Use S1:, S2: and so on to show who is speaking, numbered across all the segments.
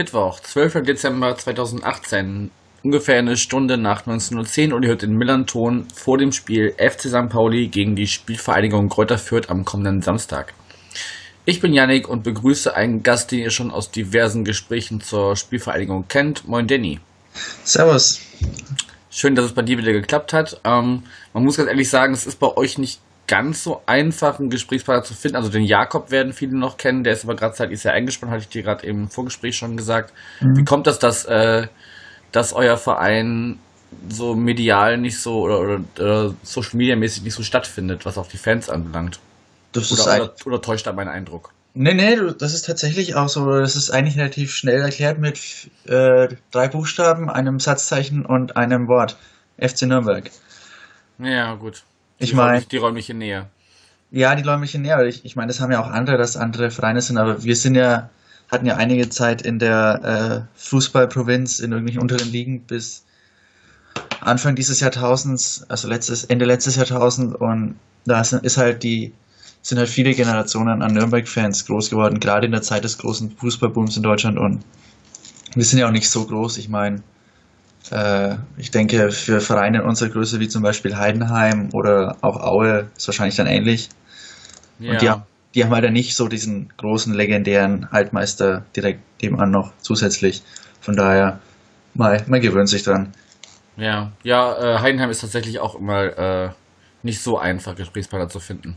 S1: Mittwoch, 12. Dezember 2018, ungefähr eine Stunde nach 19.10 Uhr und ihr hört den Millanton vor dem Spiel FC St. Pauli gegen die Spielvereinigung Kräuter Fürth am kommenden Samstag. Ich bin Yannick und begrüße einen Gast, den ihr schon aus diversen Gesprächen zur Spielvereinigung kennt. Moin Danny.
S2: Servus.
S1: Schön, dass es bei dir wieder geklappt hat. Ähm, man muss ganz ehrlich sagen, es ist bei euch nicht ganz so einfach, einen Gesprächspartner zu finden. Also den Jakob werden viele noch kennen, der ist aber gerade zeitlich sehr eingespannt, hatte ich dir gerade im Vorgespräch schon gesagt. Mhm. Wie kommt das, dass, äh, dass euer Verein so medial nicht so oder, oder, oder Social Media mäßig nicht so stattfindet, was auch die Fans anbelangt?
S2: Das
S1: oder,
S2: ist
S1: oder, oder, täuscht da mein Eindruck?
S2: Nee, nee, das ist tatsächlich auch so. Das ist eigentlich relativ schnell erklärt mit äh, drei Buchstaben, einem Satzzeichen und einem Wort. FC Nürnberg.
S1: Ja, gut.
S2: Ich meine.
S1: Die räumliche Nähe.
S2: Ja, die räumliche Nähe. Ich, ich meine, das haben ja auch andere, dass andere Vereine sind, aber wir sind ja, hatten ja einige Zeit in der äh, Fußballprovinz in irgendwelchen unteren Ligen bis Anfang dieses Jahrtausends, also letztes, Ende letztes Jahrtausend und da ist halt die, sind halt viele Generationen an Nürnberg-Fans groß geworden, gerade in der Zeit des großen Fußballbooms in Deutschland und wir sind ja auch nicht so groß. Ich meine, ich denke, für Vereine unserer Größe wie zum Beispiel Heidenheim oder auch Aue ist wahrscheinlich dann ähnlich. Ja. Und die, die haben halt ja nicht so diesen großen, legendären Altmeister direkt nebenan noch zusätzlich. Von daher, mal, man gewöhnt sich dran.
S1: Ja, ja, äh, Heidenheim ist tatsächlich auch immer äh, nicht so einfach, Gesprächspartner zu finden.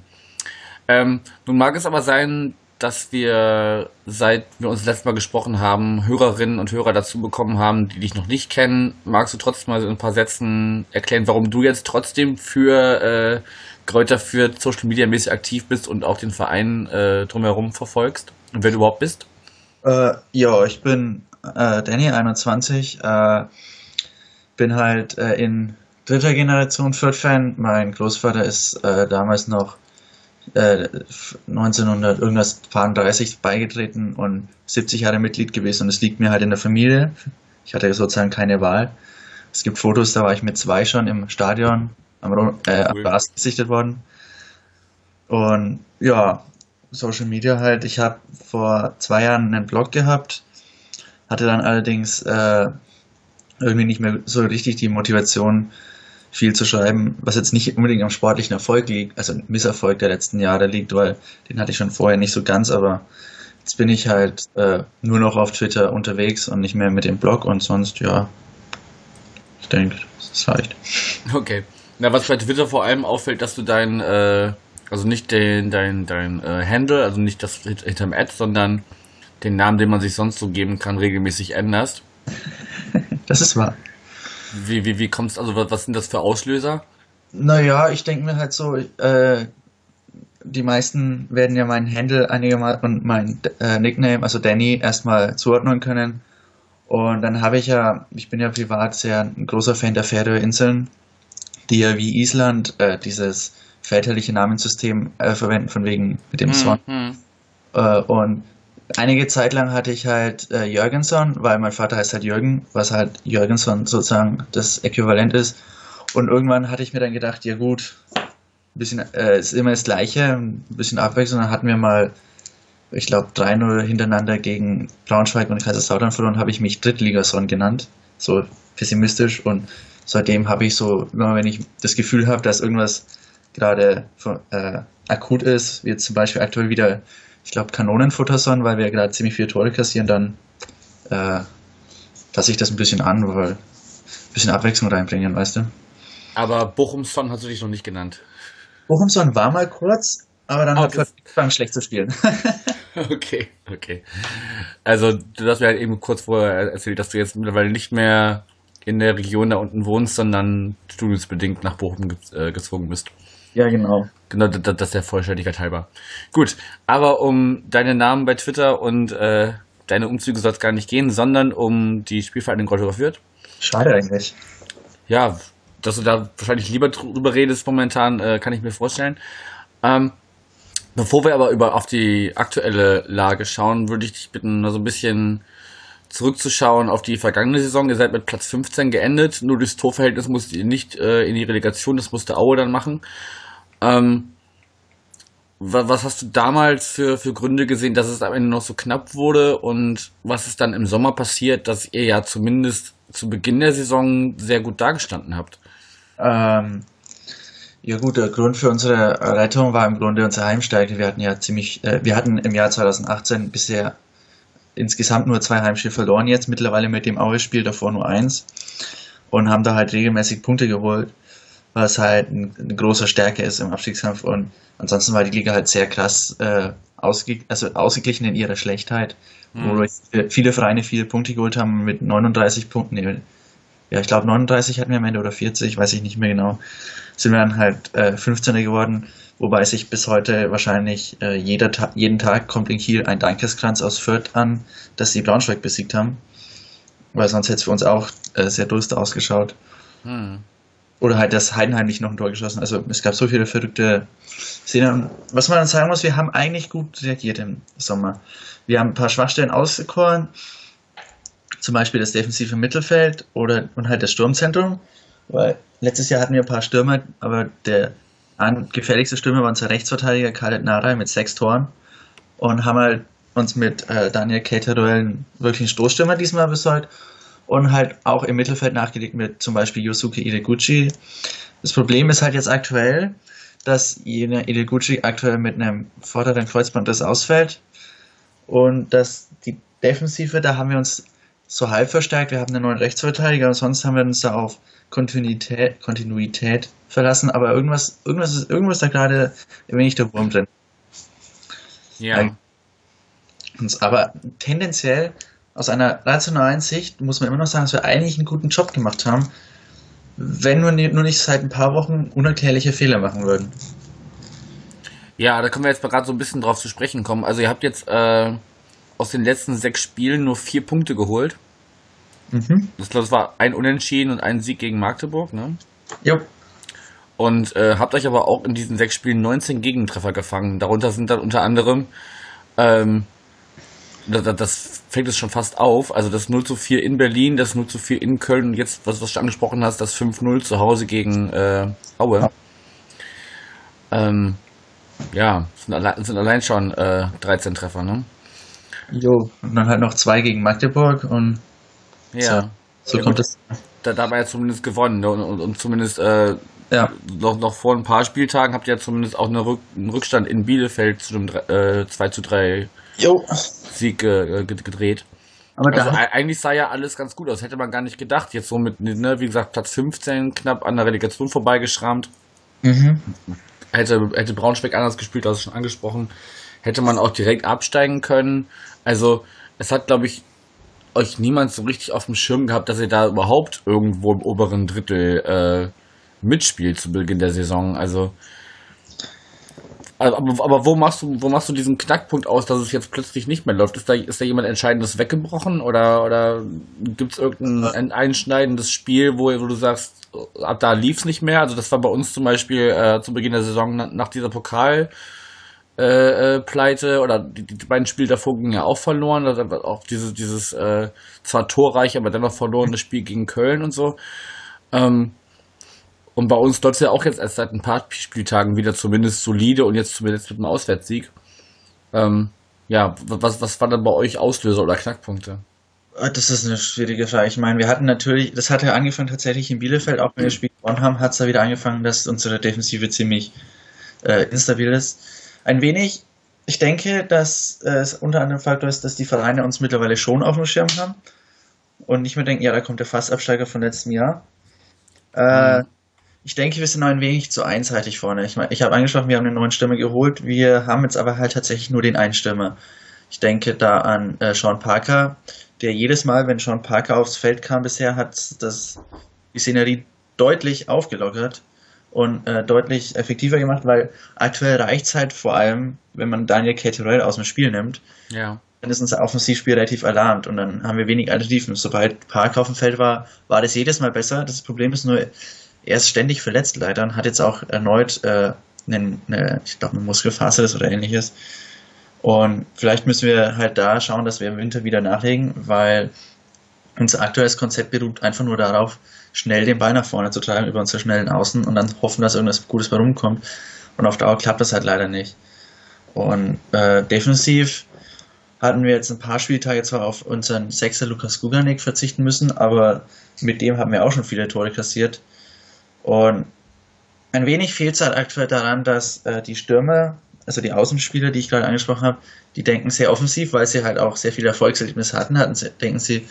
S1: Ähm, nun mag es aber sein, dass wir, seit wir uns letztes Mal gesprochen haben, Hörerinnen und Hörer dazu bekommen haben, die dich noch nicht kennen. Magst du trotzdem mal in ein paar Sätzen erklären, warum du jetzt trotzdem für äh, Kräuter für Social Media mäßig aktiv bist und auch den Verein äh, drumherum verfolgst und wer du überhaupt bist?
S2: Äh, ja, ich bin äh, Danny, 21, äh, bin halt äh, in dritter Generation Fürth-Fan. Mein Großvater ist äh, damals noch 1900 äh, irgendwas 30 beigetreten und 70 Jahre Mitglied gewesen und es liegt mir halt in der Familie. Ich hatte sozusagen keine Wahl. Es gibt Fotos, da war ich mit zwei schon im Stadion am, äh, cool. am gesichtet worden. Und ja, Social Media halt. Ich habe vor zwei Jahren einen Blog gehabt, hatte dann allerdings äh, irgendwie nicht mehr so richtig die Motivation, viel zu schreiben, was jetzt nicht unbedingt am sportlichen Erfolg liegt, also Misserfolg der letzten Jahre liegt, weil den hatte ich schon vorher nicht so ganz, aber jetzt bin ich halt äh, nur noch auf Twitter unterwegs und nicht mehr mit dem Blog und sonst, ja, ich denke, das reicht.
S1: Okay. Na, was bei Twitter vor allem auffällt, dass du dein, äh, also nicht den, dein, dein äh, Handle, also nicht das hinterm Ad, sondern den Namen, den man sich sonst so geben kann, regelmäßig änderst.
S2: das ist wahr.
S1: Wie, wie, wie kommst also was sind das für Auslöser?
S2: Naja, ich denke mir halt so, äh, die meisten werden ja meinen Handle einigermaßen und mein äh, Nickname, also Danny, erstmal zuordnen können. Und dann habe ich ja, ich bin ja privat sehr ein großer Fan der Färöerinseln, die ja wie Island äh, dieses väterliche Namenssystem äh, verwenden, von wegen mit dem Son. Mhm. Äh, und einige Zeit lang hatte ich halt äh, Jürgensson, weil mein Vater heißt halt Jürgen, was halt Jürgensson sozusagen das Äquivalent ist. Und irgendwann hatte ich mir dann gedacht, ja gut, ein bisschen äh, ist immer das Gleiche, ein bisschen Abwechslung. Dann hatten wir mal, ich glaube, 3-0 hintereinander gegen Braunschweig und Kaiserslautern verloren, habe ich mich Drittligason genannt, so pessimistisch. Und seitdem habe ich so, immer wenn ich das Gefühl habe, dass irgendwas gerade äh, akut ist, wie jetzt zum Beispiel aktuell wieder ich glaube, Kanonenfutterson, weil wir gerade ziemlich viele Tore kassieren, dann äh, passe ich das ein bisschen an, weil ein bisschen Abwechslung reinbringen, weißt du.
S1: Aber Bochumson hast du dich noch nicht genannt.
S2: Bochumson war mal kurz, aber dann oh, hat es angefangen schlecht zu spielen.
S1: okay, okay. Also du hast mir halt eben kurz vorher erzählt, dass du jetzt mittlerweile nicht mehr in der Region da unten wohnst, sondern studiumsbedingt nach Bochum äh, gezwungen bist.
S2: Ja, genau.
S1: Genau, das, das ist der Vollständigkeit halber. Gut, aber um deine Namen bei Twitter und äh, deine Umzüge soll es gar nicht gehen, sondern um die Spielvereinigung Goldhofer führt.
S2: Schade eigentlich.
S1: Ja, dass du da wahrscheinlich lieber drüber redest momentan, äh, kann ich mir vorstellen. Ähm, bevor wir aber über auf die aktuelle Lage schauen, würde ich dich bitten, mal so ein bisschen zurückzuschauen auf die vergangene Saison. Ihr seid mit Platz 15 geendet. Nur durchs Torverhältnis musst ihr nicht äh, in die Relegation, das musste Aue dann machen. Ähm, was hast du damals für, für Gründe gesehen, dass es am Ende noch so knapp wurde und was ist dann im Sommer passiert, dass ihr ja zumindest zu Beginn der Saison sehr gut dargestanden habt?
S2: Ähm, ja gut, der Grund für unsere Rettung war im Grunde unsere Heimstärke. Wir hatten ja ziemlich, äh, wir hatten im Jahr 2018 bisher insgesamt nur zwei Heimspiele verloren, jetzt mittlerweile mit dem Aue-Spiel davor nur eins und haben da halt regelmäßig Punkte geholt, was halt ein, eine große Stärke ist im Abstiegskampf und ansonsten war die Liga halt sehr krass äh, ausge also ausgeglichen in ihrer Schlechtheit, mhm. wo viele Vereine viele Punkte geholt haben mit 39 Punkten. Ja, ich glaube 39 hatten wir am Ende oder 40, weiß ich nicht mehr genau. Sind wir dann halt äh, 15er geworden wobei sich bis heute wahrscheinlich äh, jeder Ta jeden Tag kommt in Kiel ein Dankeskranz aus Fürth an, dass sie Braunschweig besiegt haben. Weil sonst hätte es für uns auch äh, sehr durst ausgeschaut. Hm. Oder halt, dass Heidenheim nicht noch ein Tor geschossen. Also es gab so viele verrückte Szenen. Was man dann sagen muss, wir haben eigentlich gut reagiert im Sommer. Wir haben ein paar Schwachstellen ausgekoren, zum Beispiel das defensive Mittelfeld oder und halt das Sturmzentrum. Weil letztes Jahr hatten wir ein paar Stürmer, aber der gefährlichste Stürmer war unser Rechtsverteidiger Khaled Naray mit sechs Toren und haben halt uns mit äh, Daniel Cateruel wirklich einen Stoßstürmer diesmal besorgt und halt auch im Mittelfeld nachgelegt mit zum Beispiel Yosuke Ideguchi. Das Problem ist halt jetzt aktuell, dass jener Ideguchi aktuell mit einem vorderen Kreuzbandriss ausfällt und dass die Defensive, da haben wir uns so halb verstärkt. Wir haben einen neuen Rechtsverteidiger und sonst haben wir uns da auf Kontinuität, Kontinuität verlassen, aber irgendwas, irgendwas ist, irgendwas da gerade ein wenig der Wurm drin. Ja. Aber tendenziell, aus einer rationalen Sicht, muss man immer noch sagen, dass wir eigentlich einen guten Job gemacht haben, wenn wir nur nicht seit ein paar Wochen unerklärliche Fehler machen würden.
S1: Ja, da können wir jetzt gerade so ein bisschen drauf zu sprechen kommen. Also ihr habt jetzt äh, aus den letzten sechs Spielen nur vier Punkte geholt. Mhm. Das, das war ein Unentschieden und ein Sieg gegen Magdeburg, ne?
S2: Jo.
S1: Und äh, habt euch aber auch in diesen sechs Spielen 19 Gegentreffer gefangen. Darunter sind dann unter anderem, ähm, das fängt es schon fast auf, also das 0 zu 4 in Berlin, das 0 zu 4 in Köln und jetzt, was, was du angesprochen hast, das 5-0 zu Hause gegen äh, Aue. Ja. Ähm, ja, sind, alle, sind allein schon äh, 13 Treffer, ne?
S2: Jo, und dann halt noch zwei gegen Magdeburg und
S1: ja. So, so ja, kommt es. Da, dabei ja zumindest gewonnen ne? und, und, und, zumindest äh, ja. noch, noch vor ein paar Spieltagen habt ihr ja zumindest auch eine Rück, einen Rückstand in Bielefeld zu einem äh, 2 zu 3 jo. Sieg äh, gedreht. Aber also eigentlich sah ja alles ganz gut aus, hätte man gar nicht gedacht. Jetzt so mit, ne, wie gesagt, Platz 15 knapp an der Relegation vorbeigeschrammt. Mhm. Hätte, hätte Braunschweig anders gespielt, das schon angesprochen. Hätte man auch direkt absteigen können. Also, es hat, glaube ich, euch niemand so richtig auf dem Schirm gehabt, dass ihr da überhaupt irgendwo im oberen Drittel äh, mitspielt zu Beginn der Saison. Also, aber, aber wo machst du, wo machst du diesen Knackpunkt aus, dass es jetzt plötzlich nicht mehr läuft? Ist da, ist da jemand Entscheidendes weggebrochen oder, oder gibt es irgendein einschneidendes Spiel, wo, wo du sagst, ab da lief es nicht mehr? Also das war bei uns zum Beispiel äh, zu Beginn der Saison nach dieser Pokal äh, äh, Pleite oder die, die, beiden Spiele davor gingen ja auch verloren. Also auch dieses, dieses äh, zwar torreich, aber dennoch verlorene Spiel gegen Köln und so. Ähm, und bei uns läuft es ja auch jetzt erst seit ein paar Spieltagen wieder zumindest solide und jetzt zumindest mit einem Auswärtssieg. Ähm, ja, was, was war dann bei euch Auslöser oder Knackpunkte?
S2: Ah, das ist eine schwierige Frage. Ich meine, wir hatten natürlich, das hat ja angefangen tatsächlich in Bielefeld, auch wenn wir das Spiel gewonnen haben, hat es da wieder angefangen, dass unsere Defensive ziemlich äh, instabil ist ein wenig. Ich denke, dass äh, es unter anderem Faktor ist, dass die Vereine uns mittlerweile schon auf dem Schirm haben und nicht mehr denken, ja, da kommt der Fassabsteiger von letztem Jahr. Äh, mhm. Ich denke, wir sind noch ein wenig zu einseitig vorne. Ich, mein, ich habe angesprochen, wir haben eine neuen Stimme geholt. Wir haben jetzt aber halt tatsächlich nur den einen Stimme. Ich denke da an äh, Sean Parker, der jedes Mal, wenn Sean Parker aufs Feld kam bisher, hat das die Szenerie deutlich aufgelockert und äh, deutlich effektiver gemacht, weil aktuell reicht es halt vor allem, wenn man Daniel Caterell aus dem Spiel nimmt.
S1: Ja.
S2: Dann ist unser Offensivspiel relativ erlahmt und dann haben wir wenig Alternativen. Sobald Park auf dem Feld war, war das jedes Mal besser. Das Problem ist nur, er ist ständig verletzt leider und hat jetzt auch erneut äh, eine, eine ich glaube, eine Muskelfaser oder ähnliches. Und vielleicht müssen wir halt da schauen, dass wir im Winter wieder nachlegen, weil unser aktuelles Konzept beruht einfach nur darauf, schnell den Ball nach vorne zu treiben über unsere schnellen Außen und dann hoffen, dass irgendwas Gutes bei rumkommt. Und auf Dauer klappt das halt leider nicht. Und äh, defensiv hatten wir jetzt ein paar Spieltage zwar auf unseren Sechser Lukas Guganik verzichten müssen, aber mit dem haben wir auch schon viele Tore kassiert. Und ein wenig fehlt es halt aktuell daran, dass äh, die Stürmer, also die Außenspieler, die ich gerade angesprochen habe, die denken sehr offensiv, weil sie halt auch sehr viele Erfolgserlebnisse hatten, hatten denken sie,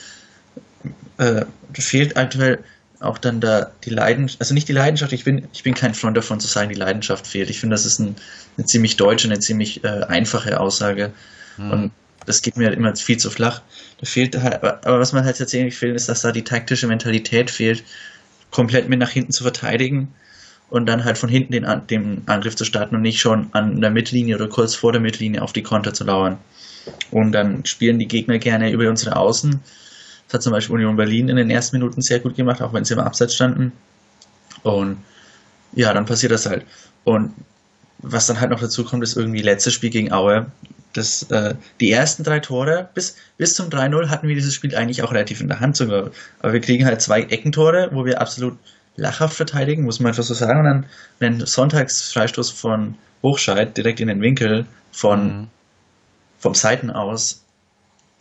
S2: äh, fehlt aktuell auch dann da die Leidenschaft, also nicht die Leidenschaft, ich bin, ich bin kein Freund davon zu sagen, die Leidenschaft fehlt. Ich finde, das ist ein, eine ziemlich deutsche, eine ziemlich äh, einfache Aussage. Mhm. Und das geht mir immer viel zu flach. Da fehlt halt, aber was man halt tatsächlich fehlt, ist, dass da die taktische Mentalität fehlt, komplett mit nach hinten zu verteidigen und dann halt von hinten den, den Angriff zu starten und nicht schon an der Mittellinie oder kurz vor der Mittellinie auf die Konter zu lauern. Und dann spielen die Gegner gerne über unsere Außen das hat zum Beispiel Union Berlin in den ersten Minuten sehr gut gemacht, auch wenn sie im Abseits standen. Und ja, dann passiert das halt. Und was dann halt noch dazu kommt, ist irgendwie letztes Spiel gegen Aue. Das, äh, die ersten drei Tore, bis, bis zum 3-0 hatten wir dieses Spiel eigentlich auch relativ in der Hand sogar. Aber wir kriegen halt zwei Eckentore, wo wir absolut lachhaft verteidigen, muss man einfach so sagen. Und dann wenn Sonntagsfreistoß von Hochscheid direkt in den Winkel von, mhm. vom Seiten aus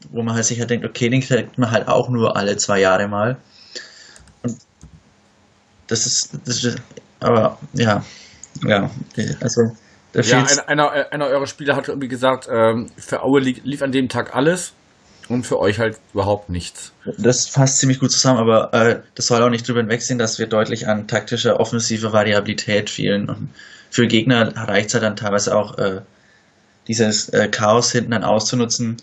S2: wo man halt sicher denkt, okay, den kriegt man halt auch nur alle zwei Jahre mal. Und das ist, das ist aber ja, ja, also
S1: ja, einer, einer, eurer Spieler hat irgendwie gesagt, ähm, für Aue lief, lief, an dem Tag alles und für euch halt überhaupt nichts.
S2: Das fasst ziemlich gut zusammen, aber äh, das soll auch nicht drüber hinwegsehen, dass wir deutlich an taktischer, offensiver Variabilität fehlen. Und für Gegner reicht es halt dann teilweise auch, äh, dieses äh, Chaos hinten dann auszunutzen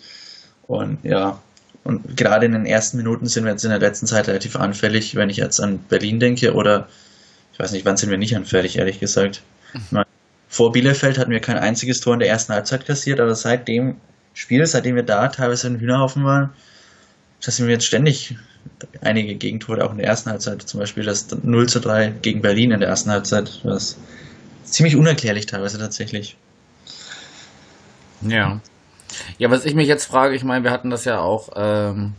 S2: und ja, und gerade in den ersten Minuten sind wir jetzt in der letzten Zeit relativ anfällig, wenn ich jetzt an Berlin denke oder ich weiß nicht, wann sind wir nicht anfällig, ehrlich gesagt. Mhm. Vor Bielefeld hatten wir kein einziges Tor in der ersten Halbzeit kassiert, aber seit dem Spiel, seitdem wir da teilweise in Hühnerhaufen waren, sind wir jetzt ständig einige Gegentore auch in der ersten Halbzeit. Zum Beispiel das 0 zu 3 gegen Berlin in der ersten Halbzeit. Das ist ziemlich unerklärlich teilweise tatsächlich.
S1: Ja. Ja, was ich mich jetzt frage, ich meine, wir hatten das ja auch, ähm,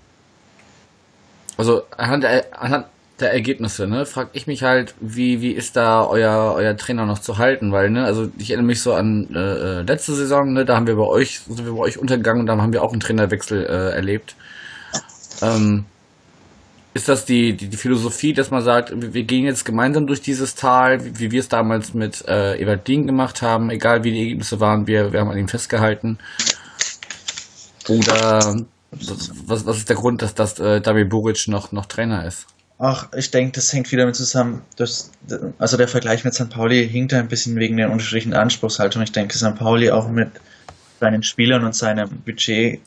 S1: also anhand der, anhand der Ergebnisse, ne, frage ich mich halt, wie, wie ist da euer, euer Trainer noch zu halten, weil, ne, also ich erinnere mich so an äh, äh letzte Saison, ne, da haben wir bei euch, sind wir bei euch untergegangen und da haben wir auch einen Trainerwechsel äh, erlebt. Ähm, ist das die, die, die, Philosophie, dass man sagt, wir gehen jetzt gemeinsam durch dieses Tal, wie, wie wir es damals mit äh, Ewald Dien gemacht haben, egal wie die Ergebnisse waren, wir, wir haben an ihm festgehalten. Oder was, was ist der Grund, dass, dass äh, David Buric noch, noch Trainer ist?
S2: Ach, ich denke, das hängt wieder mit zusammen. Das, also der Vergleich mit St. Pauli hinkt ein bisschen wegen der unterschiedlichen Anspruchshaltung. Ich denke, St. Pauli auch mit seinen Spielern und seinem Budget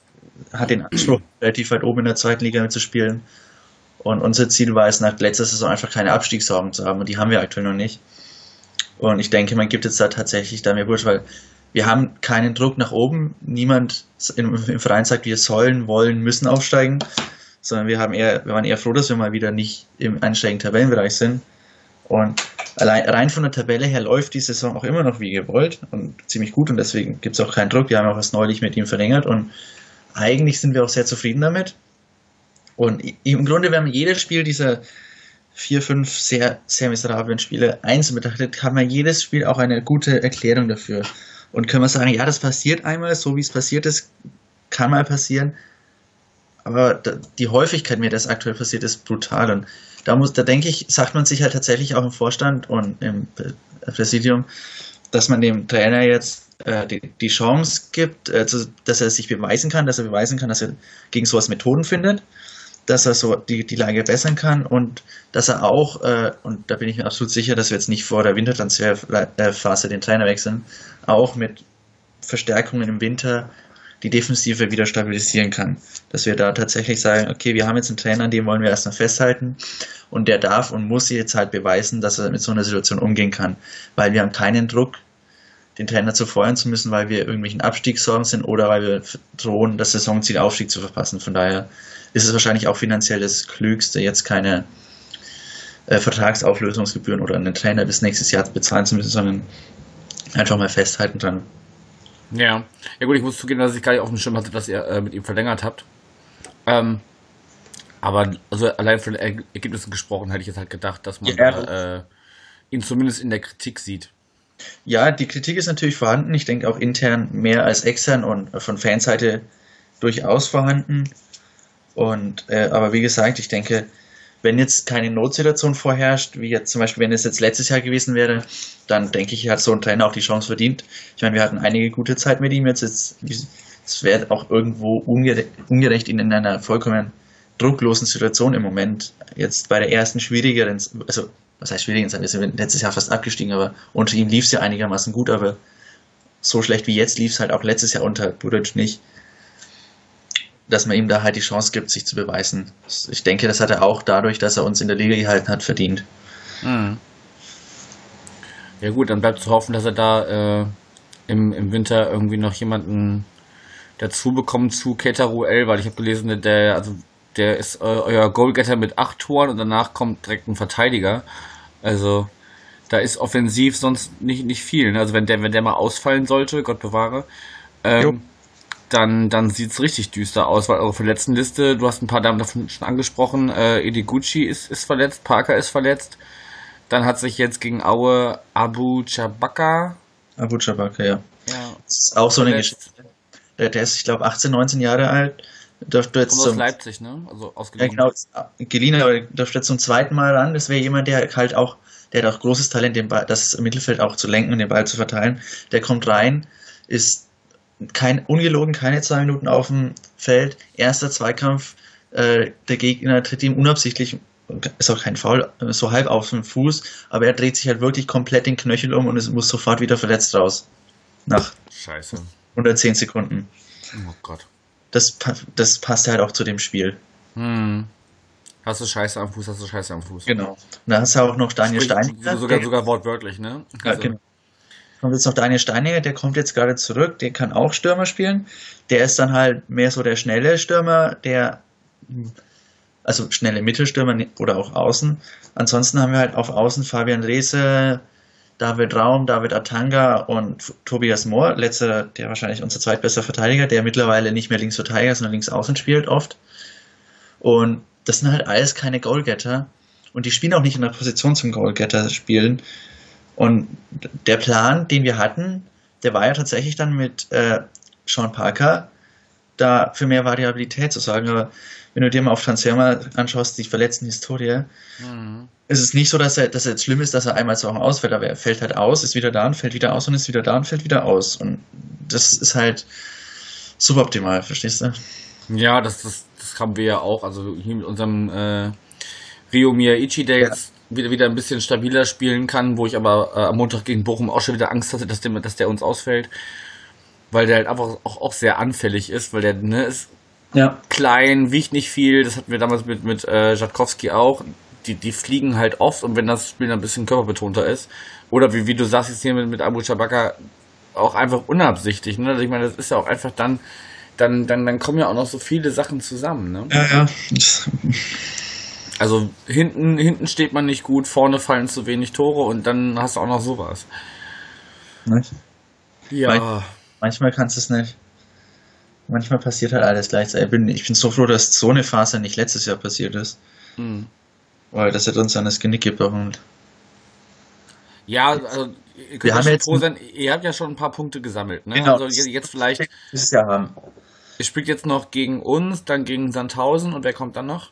S2: hat den Anspruch, relativ weit oben in der zweiten Liga mitzuspielen. Und unser Ziel war es, nach letzter Saison einfach keine Abstiegssorgen zu haben. Und die haben wir aktuell noch nicht. Und ich denke, man gibt jetzt da tatsächlich Damir Bursch, weil wir haben keinen Druck nach oben. Niemand im Verein sagt, wir sollen, wollen, müssen aufsteigen, sondern wir haben eher, wir waren eher froh, dass wir mal wieder nicht im einsteigenden Tabellenbereich sind. Und allein, rein von der Tabelle her läuft die Saison auch immer noch wie gewollt und ziemlich gut und deswegen gibt es auch keinen Druck. Wir haben auch was neulich mit ihm verlängert und eigentlich sind wir auch sehr zufrieden damit. Und im Grunde, wenn man jedes Spiel dieser vier, fünf sehr, sehr miserablen Spiele einzeln betrachtet, kann man jedes Spiel auch eine gute Erklärung dafür und können wir sagen, ja, das passiert einmal, so wie es passiert ist, kann mal passieren. Aber die Häufigkeit, mir das aktuell passiert, ist brutal. Und da muss, da denke ich, sagt man sich halt tatsächlich auch im Vorstand und im Präsidium, dass man dem Trainer jetzt äh, die, die, Chance gibt, äh, zu, dass er sich beweisen kann, dass er beweisen kann, dass er gegen sowas Methoden findet dass er so die, die Lage bessern kann und dass er auch, äh, und da bin ich mir absolut sicher, dass wir jetzt nicht vor der Wintertransferphase den Trainer wechseln, auch mit Verstärkungen im Winter die Defensive wieder stabilisieren kann. Dass wir da tatsächlich sagen, okay, wir haben jetzt einen Trainer, an dem wollen wir erstmal festhalten und der darf und muss jetzt halt beweisen, dass er mit so einer Situation umgehen kann. Weil wir haben keinen Druck, den Trainer zu feuern zu müssen, weil wir irgendwelchen Abstiegssorgen sind oder weil wir drohen, das Saisonziel Aufstieg zu verpassen. Von daher ist es wahrscheinlich auch finanziell das Klügste, jetzt keine äh, Vertragsauflösungsgebühren oder einen Trainer bis nächstes Jahr bezahlen zu müssen, sondern einfach mal festhalten dran.
S1: Ja. Ja gut, ich muss zugeben, dass ich gar nicht auf dem Schirm hatte, dass ihr äh, mit ihm verlängert habt. Ähm, aber also allein von den Ergebnissen gesprochen, hätte ich jetzt halt gedacht, dass man
S2: Ja,
S1: äh, ihn zumindest in der Kritik sieht.
S2: Ja, die Kritik ist natürlich vorhanden. Ich denke auch intern mehr als extern und von Fanseite durchaus vorhanden. Und äh, aber wie gesagt, ich denke, wenn jetzt keine Notsituation vorherrscht, wie jetzt zum Beispiel, wenn es jetzt letztes Jahr gewesen wäre, dann denke ich, hat so ein Trainer auch die Chance verdient. Ich meine, wir hatten einige gute Zeit mit ihm jetzt. es wäre auch irgendwo ungere ungerecht, ihn in einer vollkommen drucklosen Situation im Moment jetzt bei der ersten schwierigeren, also was heißt schwierigen Zeit, wir sind letztes Jahr fast abgestiegen, aber unter ihm lief es ja einigermaßen gut, aber so schlecht wie jetzt lief es halt auch letztes Jahr unter Buric nicht dass man ihm da halt die Chance gibt, sich zu beweisen. Ich denke, das hat er auch dadurch, dass er uns in der Liga gehalten hat, verdient.
S1: Mhm. Ja gut, dann bleibt zu hoffen, dass er da äh, im, im Winter irgendwie noch jemanden dazu bekommt zu Keteruel, weil ich habe gelesen, der, also der ist äh, euer Goalgetter mit acht Toren und danach kommt direkt ein Verteidiger. Also da ist offensiv sonst nicht, nicht viel. Ne? Also wenn der, wenn der mal ausfallen sollte, Gott bewahre, ähm, dann, dann sieht es richtig düster aus, weil eure Verletztenliste, du hast ein paar Damen davon schon angesprochen, äh, Ediguchi ist, ist verletzt, Parker ist verletzt. Dann hat sich jetzt gegen Aue Abu Chabaka.
S2: Abu Chabaka, ja. ja. Das ist auch so eine Geschichte. Der, der ist, ich glaube, 18, 19 Jahre alt.
S1: Dürfte jetzt Kommt aus Leipzig, ne?
S2: Also aus Ja, genau, geliehen, aber dürfte jetzt zum zweiten Mal ran. Das wäre jemand, der halt auch, der hat auch großes Talent, den Ball, das Mittelfeld auch zu lenken und den Ball zu verteilen. Der kommt rein, ist kein, ungelogen keine zwei Minuten auf dem Feld. Erster Zweikampf, äh, der Gegner tritt ihm unabsichtlich, ist auch kein Foul, so halb auf den Fuß, aber er dreht sich halt wirklich komplett den Knöchel um und es muss sofort wieder verletzt raus. Nach
S1: Scheiße.
S2: 110 Sekunden.
S1: Oh Gott.
S2: Das, das passt halt auch zu dem Spiel.
S1: Hm. Hast du Scheiße am Fuß, hast du Scheiße am Fuß.
S2: Genau. Und da hast du auch noch Daniel Stein.
S1: Sogar, sogar wortwörtlich, ne?
S2: Also. Ja, genau kommt jetzt noch Daniel Steiniger, der kommt jetzt gerade zurück, der kann auch Stürmer spielen. Der ist dann halt mehr so der schnelle Stürmer, der, also schnelle Mittelstürmer oder auch Außen. Ansonsten haben wir halt auf Außen Fabian Rehse, David Raum, David Atanga und Tobias Mohr, letzter, der wahrscheinlich unser zweitbester Verteidiger, der mittlerweile nicht mehr Linksverteidiger, sondern links außen spielt oft. Und das sind halt alles keine Goalgetter. Und die spielen auch nicht in der Position zum Goalgetter spielen. Und der Plan, den wir hatten, der war ja tatsächlich dann mit äh, Sean Parker da für mehr Variabilität zu sagen. Aber wenn du dir mal auf Transfermarkt anschaust, die verletzten Historie, mhm. ist es nicht so, dass er, dass er jetzt schlimm ist, dass er einmal zwei Wochen ausfällt, aber er fällt halt aus, ist wieder da und fällt wieder aus und ist wieder da und fällt wieder aus. Und das ist halt suboptimal, verstehst du?
S1: Ja, das, das, das haben wir ja auch. Also hier mit unserem äh, Rio Miyaichi, der ja. jetzt wieder, wieder ein bisschen stabiler spielen kann, wo ich aber äh, am Montag gegen Bochum auch schon wieder Angst hatte, dass der, dass der uns ausfällt. Weil der halt einfach auch, auch sehr anfällig ist, weil der ne, ist ja. klein, wiegt nicht viel. Das hatten wir damals mit, mit äh, Jatkowski auch. Die, die fliegen halt oft und wenn das Spiel ein bisschen körperbetonter ist, oder wie, wie du sagst jetzt hier mit, mit Abu Chabaka, auch einfach unabsichtlich. Ne? Also ich meine, das ist ja auch einfach dann, dann, dann, dann kommen ja auch noch so viele Sachen zusammen. Ne?
S2: Ja, ja.
S1: Also hinten, hinten steht man nicht gut, vorne fallen zu wenig Tore und dann hast du auch noch sowas.
S2: Nicht?
S1: Ja.
S2: manchmal kannst du es nicht. Manchmal passiert halt alles gleichzeitig. Ich bin, ich bin so froh, dass so eine Phase nicht letztes Jahr passiert ist. Mhm. Weil das hat uns dann das Genick gebrochen.
S1: Ja, also ihr könnt haben jetzt froh sein, ihr habt ja schon ein paar Punkte gesammelt. Ne?
S2: Genau.
S1: Also jetzt vielleicht.
S2: Haben.
S1: Ihr spielt jetzt noch gegen uns, dann gegen Sandhausen und wer kommt dann noch?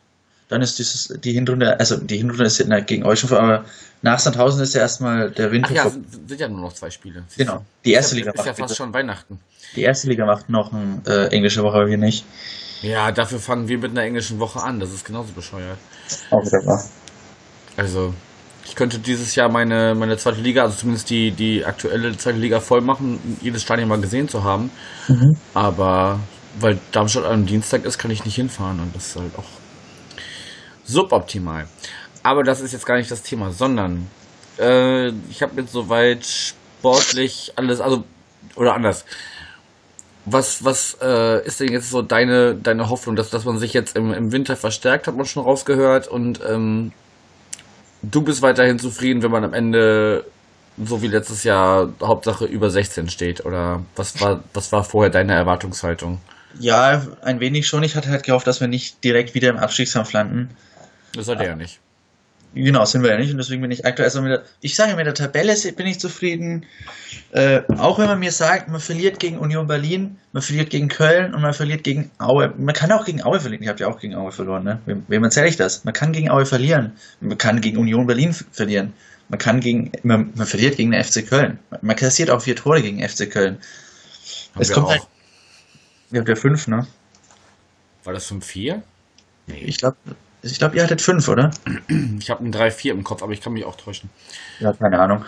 S2: Dann ist dieses, die Hinrunde, also die Hinrunde ist ja gegen euch schon vor, aber nach Sandhausen ist ja erstmal der Winter.
S1: Ach ja, sind, sind, ja nur noch zwei Spiele.
S2: Genau. Die erste
S1: ist
S2: Liga
S1: ja, ist ja fast schon Weihnachten.
S2: Die erste Liga macht noch eine äh, englische Woche, aber wir nicht.
S1: Ja, dafür fangen wir mit einer englischen Woche an. Das ist genauso bescheuert.
S2: Auch wieder wahr.
S1: Also, ich könnte dieses Jahr meine, meine zweite Liga, also zumindest die, die aktuelle zweite Liga voll machen, jedes Stadion mal gesehen zu haben. Mhm. Aber weil Darmstadt am Dienstag ist, kann ich nicht hinfahren und das ist halt auch suboptimal. Aber das ist jetzt gar nicht das Thema, sondern äh, ich habe jetzt soweit sportlich alles, also oder anders. Was, was äh, ist denn jetzt so deine, deine Hoffnung, dass, dass man sich jetzt im, im Winter verstärkt, hat man schon rausgehört und ähm, du bist weiterhin zufrieden, wenn man am Ende so wie letztes Jahr Hauptsache über 16 steht? Oder was war, was war vorher deine Erwartungshaltung?
S2: Ja, ein wenig schon. Ich hatte halt gehofft, dass wir nicht direkt wieder im Abstiegskampf landen.
S1: Das sollte ja nicht.
S2: Genau, sind wir ja nicht. Und deswegen bin ich aktuell erstmal mit der, ich sage mit der Tabelle bin ich zufrieden. Äh, auch wenn man mir sagt, man verliert gegen Union Berlin, man verliert gegen Köln und man verliert gegen Aue. Man kann auch gegen Aue verlieren. Ich habe ja auch gegen Aue verloren, ne? Wem, wem erzähle ich das? Man kann gegen Aue verlieren. Man kann gegen Union Berlin verlieren. Man kann gegen, man, man verliert gegen den FC Köln. Man kassiert auch vier Tore gegen FC Köln.
S1: Haben
S2: es kommt
S1: auch.
S2: halt, ihr habt ja fünf, ne?
S1: War das 5-4?
S2: Ich glaube, ich glaube, ihr hattet fünf, oder?
S1: Ich habe ein 3-4 im Kopf, aber ich kann mich auch täuschen.
S2: Ja, keine Ahnung.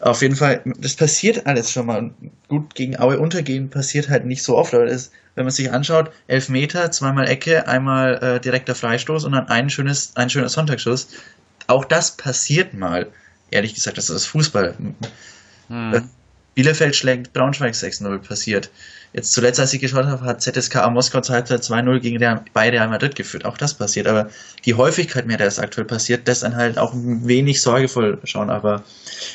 S2: Auf jeden Fall, das passiert alles schon mal. Gut, gegen Aue untergehen passiert halt nicht so oft, aber das, wenn man sich anschaut, elf Meter, zweimal Ecke, einmal äh, direkter Freistoß und dann ein schönes, ein schöner Sonntagsschuss. Auch das passiert mal. Ehrlich gesagt, das ist Fußball.
S1: Hm.
S2: Bielefeld schlägt Braunschweig 6-0 passiert. Jetzt zuletzt, als ich geschaut habe, hat ZSKA Moskau zur Halbzeit 2-0 gegen Real, bei Real Madrid geführt. Auch das passiert. Aber die Häufigkeit, mehr das aktuell passiert, das dann halt auch ein wenig sorgevoll schauen. Aber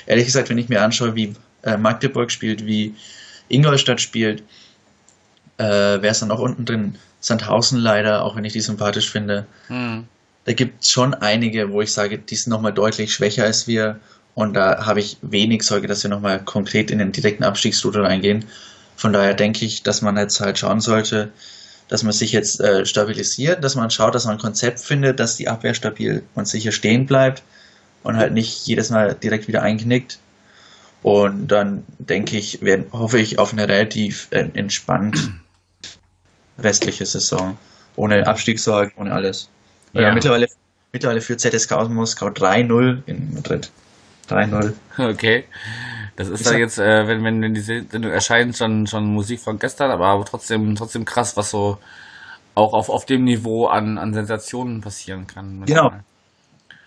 S2: ehrlich gesagt, wenn ich mir anschaue, wie äh, Magdeburg spielt, wie Ingolstadt spielt, äh, wer ist dann auch unten drin? Sandhausen leider, auch wenn ich die sympathisch finde.
S1: Hm.
S2: Da gibt es schon einige, wo ich sage, die sind nochmal deutlich schwächer als wir. Und da habe ich wenig Sorge, dass wir nochmal konkret in den direkten Abstiegsroute reingehen. Von daher denke ich, dass man jetzt halt schauen sollte, dass man sich jetzt äh, stabilisiert, dass man schaut, dass man ein Konzept findet, dass die Abwehr stabil und sicher stehen bleibt und halt nicht jedes Mal direkt wieder einknickt. Und dann denke ich, werden, hoffe ich auf eine relativ äh, entspannt restliche Saison. Ohne Abstiegssorgen, ohne alles.
S1: Ja.
S2: Ja. mittlerweile, mittlerweile führt ZSK aus Moskau 3-0 in Madrid. 3-0.
S1: Okay. Das ist ja jetzt, äh, wenn, wenn, wenn die Sendung erscheint, schon, schon Musik von gestern, aber trotzdem, trotzdem krass, was so auch auf, auf dem Niveau an, an Sensationen passieren kann.
S2: Genau.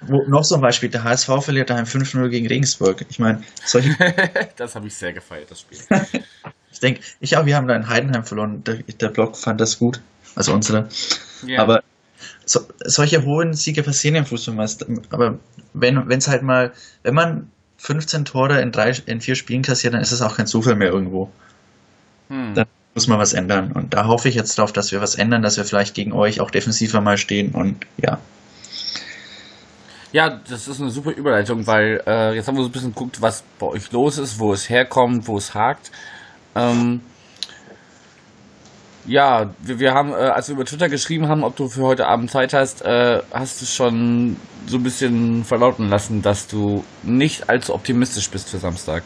S2: Wo, noch so ein Beispiel, der HSV verliert daheim 5-0 gegen Regensburg. Ich meine, solche,
S1: das habe ich sehr gefeiert, das Spiel.
S2: ich denke, ich auch, wir haben da in Heidenheim verloren. Der, der Blog fand das gut. Also unsere.
S1: Ja.
S2: Aber so, solche hohen Siege passieren im Fußballmeister. Aber wenn es halt mal, wenn man 15 Tore in drei, in vier Spielen kassiert, dann ist es auch kein Zufall mehr irgendwo.
S1: hm.
S2: dann- Muss man was ändern. Und da hoffe ich jetzt drauf, dass wir was ändern, dass wir vielleicht gegen euch auch defensiver mal stehen und ja.
S1: Ja, das ist eine super Überleitung, weil äh, jetzt haben wir so ein bisschen geguckt, was bei euch los ist, wo es herkommt, wo es hakt. Ähm, ja, wir, wir haben, äh, als wir über Twitter geschrieben haben, ob du für heute Abend Zeit hast, äh, hast du schon so ein bisschen verlauten lassen, dass du nicht allzu optimistisch bist für Samstag.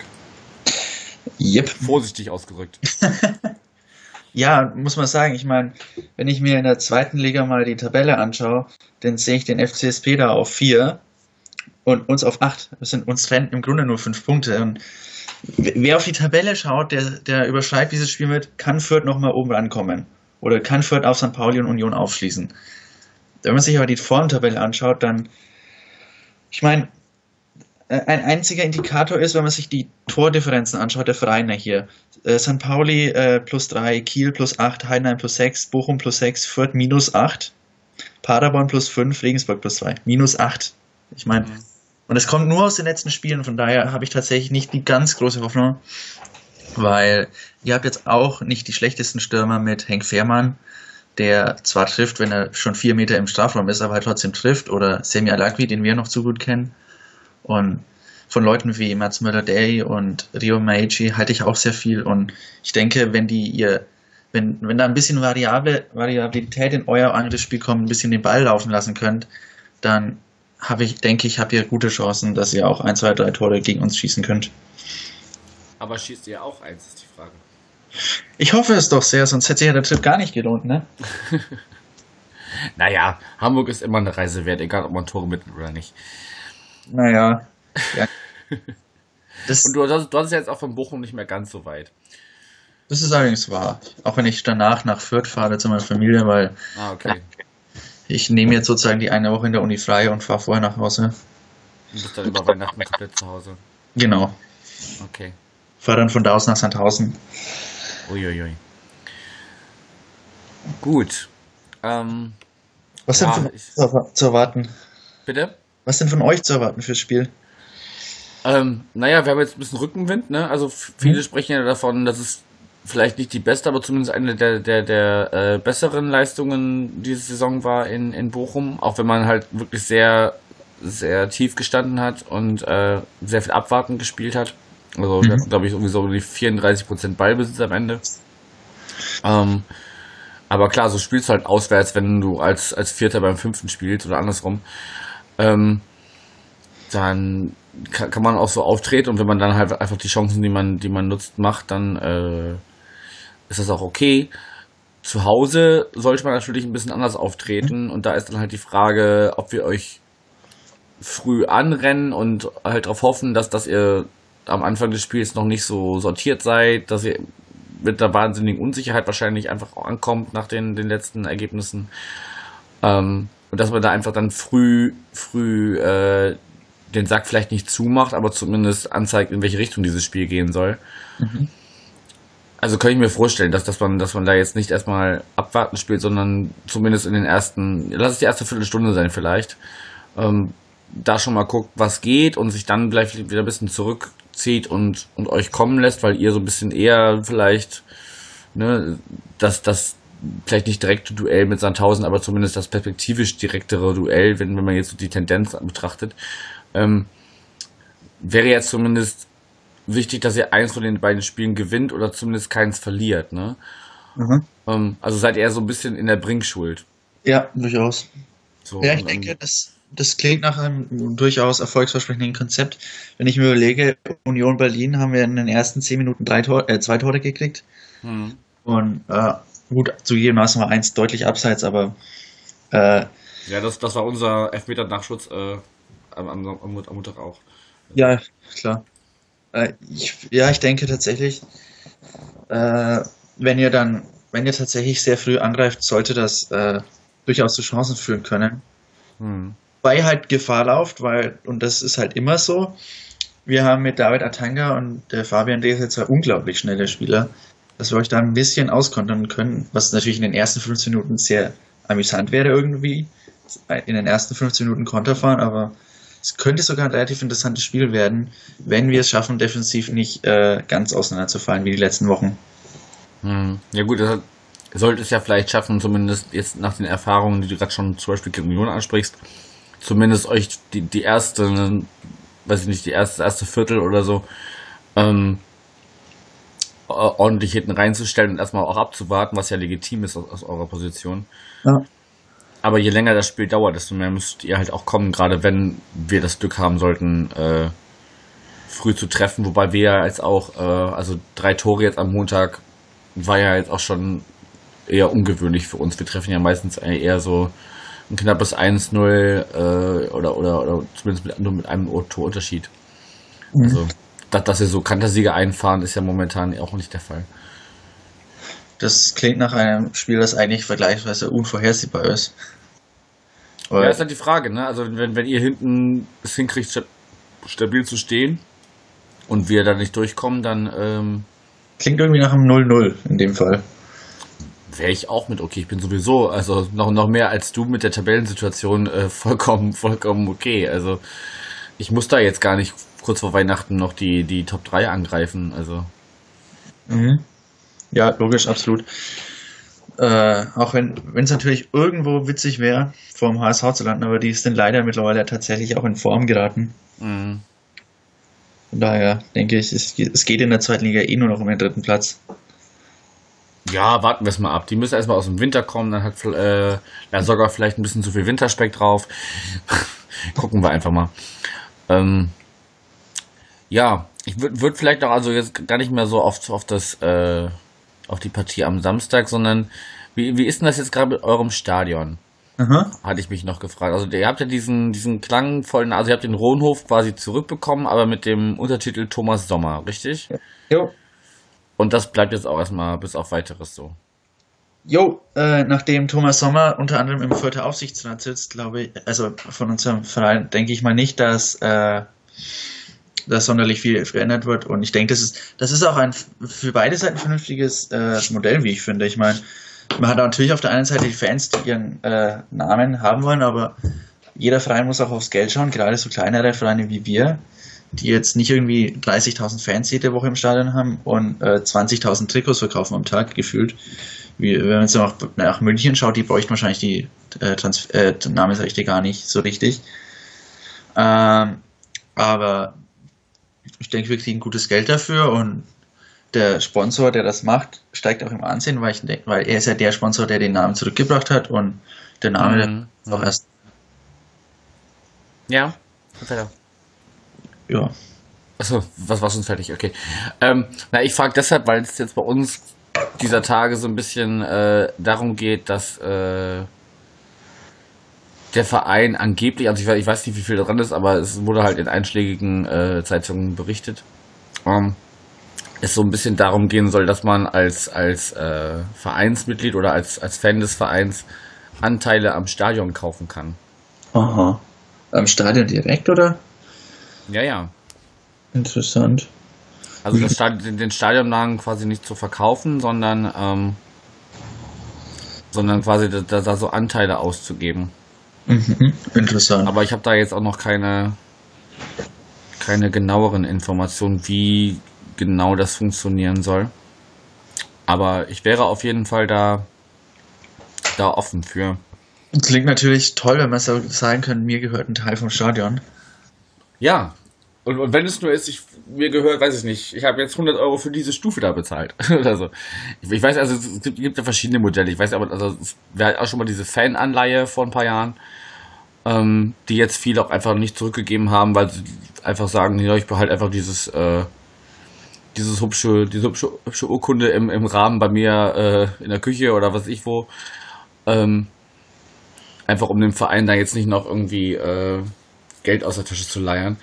S2: Yep.
S1: Vorsichtig ausgerückt.
S2: Ja, muss man sagen, ich meine, wenn ich mir in der zweiten Liga mal die Tabelle anschaue, dann sehe ich den FCSP da auf vier und uns auf acht. Das sind uns trennen im Grunde nur fünf Punkte. Und wer auf die Tabelle schaut, der, der überschreibt dieses Spiel mit, kann Fürth nochmal oben rankommen. Oder kann Fürth auf St. Pauli und Union aufschließen. Wenn man sich aber die Formtabelle anschaut, dann, ich meine, äh, ein einziger Indikator ist, wenn man sich die Tordifferenzen anschaut, der Vereine hier. Äh, St. Pauli äh, plus 3, Kiel plus 8, Heidenheim plus 6, Bochum plus 6, Fürth minus 8, Paderborn plus 5, Regensburg plus 2. Minus 8. Ich meine, und es kommt nur aus den letzten Spielen, von daher habe ich tatsächlich nicht die ganz große Hoffnung, weil ihr habt jetzt auch nicht die schlechtesten Stürmer mit Henk Fehrmann, der zwar trifft, wenn er schon vier Meter im Strafraum ist, aber halt trotzdem trifft, oder Semi Alagui, den wir noch zu gut kennen. Und von Leuten wie Mats Müller-Day und Rio Maichi halte ich auch sehr viel. Und ich denke, wenn die ihr, wenn, wenn da ein bisschen Variable, Variabilität in euer Angriffsspiel kommt, ein bisschen den Ball laufen lassen könnt, dann habe ich, denke ich, habt ihr gute Chancen, dass ihr auch ein, zwei, drei Tore gegen uns schießen könnt.
S1: Aber schießt ihr auch eins, ist die Frage.
S2: Ich hoffe es doch sehr, sonst hätte sich ja der Trip gar nicht gelohnt, ne?
S1: Naja, Hamburg ist immer eine Reise wert, egal ob man Tore mitnimmt oder nicht.
S2: Naja. Ja.
S1: Und du, hast- du hast ja jetzt auch von Bochum nicht mehr ganz so weit.
S2: das ist allerdings wahr. Auch wenn ich danach nach Fürth fahre zu meiner Familie, weil
S1: Ah, okay.
S2: Ich nehme jetzt sozusagen die eine Woche in der Uni frei und fahre vorher nach Hause.
S1: Du bist dann über Weihnachten komplett zu Hause.
S2: Genau.
S1: Okay.
S2: Fahre dann von da aus nach Sandhausen.
S1: Uiuiui. Gut. Ähm,
S2: Was
S1: Ja,
S2: denn von
S1: ich-
S2: euch zu, erwarten?
S1: bitte?
S2: Was denn von euch zu erwarten fürs Spiel?
S1: Ähm, naja, wir haben jetzt ein bisschen Rückenwind, ne? Also viele
S2: Mhm.
S1: sprechen ja davon, dass es vielleicht nicht die beste, aber zumindest eine der, der, der äh, besseren Leistungen diese Saison war in, in Bochum, auch wenn man halt wirklich sehr, sehr tief gestanden hat und äh, sehr viel abwartend gespielt hat. Also,
S2: Mhm.
S1: glaube ich, irgendwie so die 34% Ballbesitz am Ende. Ähm, aber klar, so spielst du halt auswärts, wenn du als, als Vierter beim Fünften spielst oder andersrum. Ähm, dann kann, kann man auch so auftreten und wenn man dann halt einfach die Chancen, die man, die man nutzt, macht, dann äh, ist das auch okay. Zu Hause sollte man natürlich ein bisschen anders auftreten und da ist dann halt die Frage, ob wir euch früh anrennen und halt darauf hoffen, dass, dass ihr am Anfang des Spiels noch nicht so sortiert seid, dass ihr mit der wahnsinnigen Unsicherheit wahrscheinlich einfach auch ankommt nach den, den letzten Ergebnissen. Ähm, und dass man da einfach dann früh, früh äh, den Sack vielleicht nicht zumacht, aber zumindest anzeigt, in welche Richtung dieses Spiel gehen soll. Also kann ich mir vorstellen, dass, dass, man, dass man da jetzt nicht erstmal abwarten spielt, sondern zumindest in den ersten, lass es die erste Viertelstunde sein vielleicht, ähm, da schon mal guckt, was geht und sich dann vielleicht wieder ein bisschen zurückzieht und, und euch kommen lässt, weil ihr so ein bisschen eher vielleicht, ne, das, das vielleicht nicht direkte Duell mit Sandhausen, aber zumindest das perspektivisch direktere Duell, wenn, wenn man jetzt so die Tendenz betrachtet, ähm, wäre jetzt zumindest wichtig, dass ihr eins von den beiden Spielen gewinnt oder zumindest keins verliert, ne?
S2: Mhm.
S1: Ähm, also seid ihr so ein bisschen in der Bringschuld.
S2: Ja, durchaus.
S1: So,
S2: Ja, ich denke, das, das klingt nach einem durchaus erfolgsversprechenden Konzept. Wenn ich mir überlege, Union Berlin haben wir in den ersten zehn Minuten drei Tor, äh, zwei Tore gekriegt.
S1: hm.
S2: Und äh, gut, zugegebenermaßen war eins deutlich abseits, aber äh,
S1: Ja, das, das war unser Elfmeter-Nachschutz äh, am, am, am Montag auch.
S2: ja, klar. Äh, ich, ja, ich denke tatsächlich, äh, wenn ihr dann, wenn ihr tatsächlich sehr früh angreift, sollte das äh, durchaus zu Chancen führen können.
S1: Hm.
S2: Weil halt Gefahr lauft, weil, und das ist halt immer so, wir haben mit David Atanga und der Fabian Dese zwei unglaublich schnelle Spieler, dass wir euch da ein bisschen auskontern können, was natürlich in den ersten 15 Minuten sehr amüsant wäre irgendwie, in den ersten 15 Minuten Konter fahren, aber es könnte sogar ein relativ interessantes Spiel werden, wenn wir es schaffen, defensiv nicht äh, ganz auseinanderzufallen wie die letzten Wochen.
S1: Hm. Ja gut, das sollte es ja vielleicht schaffen, zumindest jetzt nach den Erfahrungen, die du gerade schon zum Beispiel gegen Union ansprichst, zumindest euch die, die erste, weiß ich nicht, die erste, erste Viertel oder so, ähm, o- ordentlich hinten reinzustellen und erstmal auch abzuwarten, was ja legitim ist aus, aus eurer Position.
S2: Ja.
S1: Aber je länger das Spiel dauert, desto mehr müsst ihr halt auch kommen, gerade wenn wir das Glück haben sollten, äh, früh zu treffen, wobei wir ja jetzt auch, äh, also drei Tore jetzt am Montag war ja jetzt auch schon eher ungewöhnlich für uns. Wir treffen ja meistens eher so ein knappes 1-0 äh, oder, oder, oder zumindest mit, nur mit einem Torunterschied. Also, dass, dass wir so Kantersieger einfahren, ist ja momentan auch nicht der Fall.
S2: Das klingt nach einem Spiel, das eigentlich vergleichsweise unvorhersehbar ist.
S1: Ja, ist halt die Frage, ne? Also wenn, wenn ihr hinten es hinkriegt, sta- stabil zu stehen und wir da nicht durchkommen, dann ähm,
S2: Klingt irgendwie nach einem 0-0 in dem Fall.
S1: wäre ich auch mit okay. Ich bin sowieso, also noch, noch mehr als du mit der Tabellensituation äh, vollkommen, vollkommen okay. Also ich muss da jetzt gar nicht kurz vor Weihnachten noch die, die Top 3 angreifen. Also
S2: Mhm. Ja, logisch, absolut. Äh, auch wenn es natürlich irgendwo witzig wäre, vor dem HSV zu landen, aber die sind leider mittlerweile tatsächlich auch in Form geraten.
S1: mh.
S2: Von daher denke ich, es, es geht in der zweiten Liga eh nur noch um den dritten Platz.
S1: ja, warten wir es mal ab. Die müssen erstmal aus dem Winter kommen, dann hat äh, da sogar vielleicht ein bisschen zu viel Winterspeck drauf. Gucken wir einfach mal. Ähm, ja, ich würde würd vielleicht auch also jetzt gar nicht mehr so oft auf das äh, auf die Partie am Samstag, sondern wie, wie ist denn das jetzt gerade mit eurem Stadion?
S2: Aha.
S1: Hatte ich mich noch gefragt. Also ihr habt ja diesen, diesen klangvollen, also ihr habt den Rohnhof quasi zurückbekommen, aber mit dem Untertitel Thomas Sommer, richtig?
S2: Jo.
S1: Und das bleibt jetzt auch erstmal bis auf weiteres so.
S2: Jo, äh, nachdem Thomas Sommer unter anderem im Fürther Aufsichtsrat sitzt, glaube ich, also von unserem Verein denke ich mal nicht, dass äh, da sonderlich viel verändert wird. Und ich denke, das ist, das ist auch ein für beide Seiten vernünftiges äh, Modell, wie ich finde. Ich meine, man hat natürlich auf der einen Seite die Fans, die ihren äh, Namen haben wollen, aber jeder Verein muss auch aufs Geld schauen, gerade so kleinere Vereine wie wir. die jetzt nicht irgendwie 30.000 Fans jede Woche im Stadion haben und äh, 20.000 Trikots verkaufen am Tag gefühlt. Wie, wenn man jetzt nach, nach München schaut, die bräuchten wahrscheinlich die äh, Trans äh, Namensrechte gar nicht so richtig. Ähm, aber ich denke, wir kriegen gutes Geld dafür und der Sponsor, der das macht, steigt auch im Ansehen, weil, ich weil er ist ja der Sponsor, der den Namen zurückgebracht hat und der Name
S1: Mhm.
S2: ist auch erst,
S1: Ja, weiter.
S2: ja.
S1: Achso, was war schon fertig? Okay. Ähm, na, ich frage deshalb, weil es jetzt bei uns dieser Tage so ein bisschen äh, darum geht, dass äh, der Verein angeblich, also ich, ich weiß nicht, wie viel dran ist, aber es wurde halt in einschlägigen äh, Zeitungen berichtet, ähm, es so ein bisschen darum gehen soll, dass man als, als äh, Vereinsmitglied oder als, als Fan des Vereins Anteile am Stadion kaufen kann.
S2: Aha. Am Stadion direkt, oder?
S1: Ja, ja.
S2: Interessant.
S1: Also das Stadion, den- Stadionnamen quasi nicht zu verkaufen, sondern ähm, sondern quasi da, da so Anteile auszugeben.
S2: Mhm. Interessant.
S1: Aber ich habe da jetzt auch noch keine keine genaueren Informationen, wie genau das funktionieren soll. Aber ich wäre auf jeden Fall da da offen für.
S2: Klingt natürlich toll, wenn man so sagen könnte, mir gehört ein Teil vom Stadion.
S1: Ja. Und, und wenn es nur ist, ich, mir gehört, weiß ich nicht, ich habe jetzt 100 Euro für diese Stufe da bezahlt. oder so. Ich, ich weiß, also es gibt, gibt ja verschiedene Modelle. Ich weiß aber, also es wäre auch schon mal diese Fananleihe vor ein paar Jahren, ähm, die jetzt viele auch einfach nicht zurückgegeben haben, weil sie einfach sagen, ja, ich behalte einfach dieses, äh, dieses hübsche, diese hübsche, hübsche Urkunde im, im Rahmen bei mir äh, in der Küche oder was ich wo. Ähm, einfach um dem Verein da jetzt nicht noch irgendwie äh, Geld aus der Tasche zu leiern.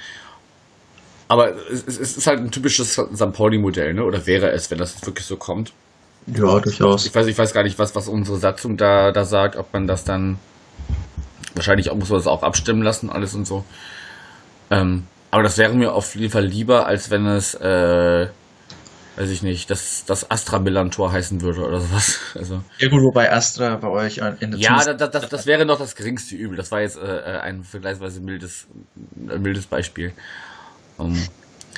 S1: Aber es, es ist halt ein typisches St. Pauli-Modell, ne? Oder wäre es, wenn das jetzt wirklich so kommt?
S2: Ja, durchaus.
S1: Ich weiß, ich weiß gar nicht, was, was unsere Satzung da, da sagt, ob man das dann wahrscheinlich auch, muss man das auch abstimmen lassen, alles und so. Ähm, aber das wäre mir auf jeden Fall lieber, als wenn es, äh, weiß ich nicht, das, das Astra Milan-Tor heißen würde oder sowas. Also,
S2: Ja gut, wobei Astra bei euch in der
S1: ja,
S2: Zunft-
S1: das, das, das wäre noch das geringste Übel. Das war jetzt äh, ein vergleichsweise mildes, ein mildes Beispiel. Um,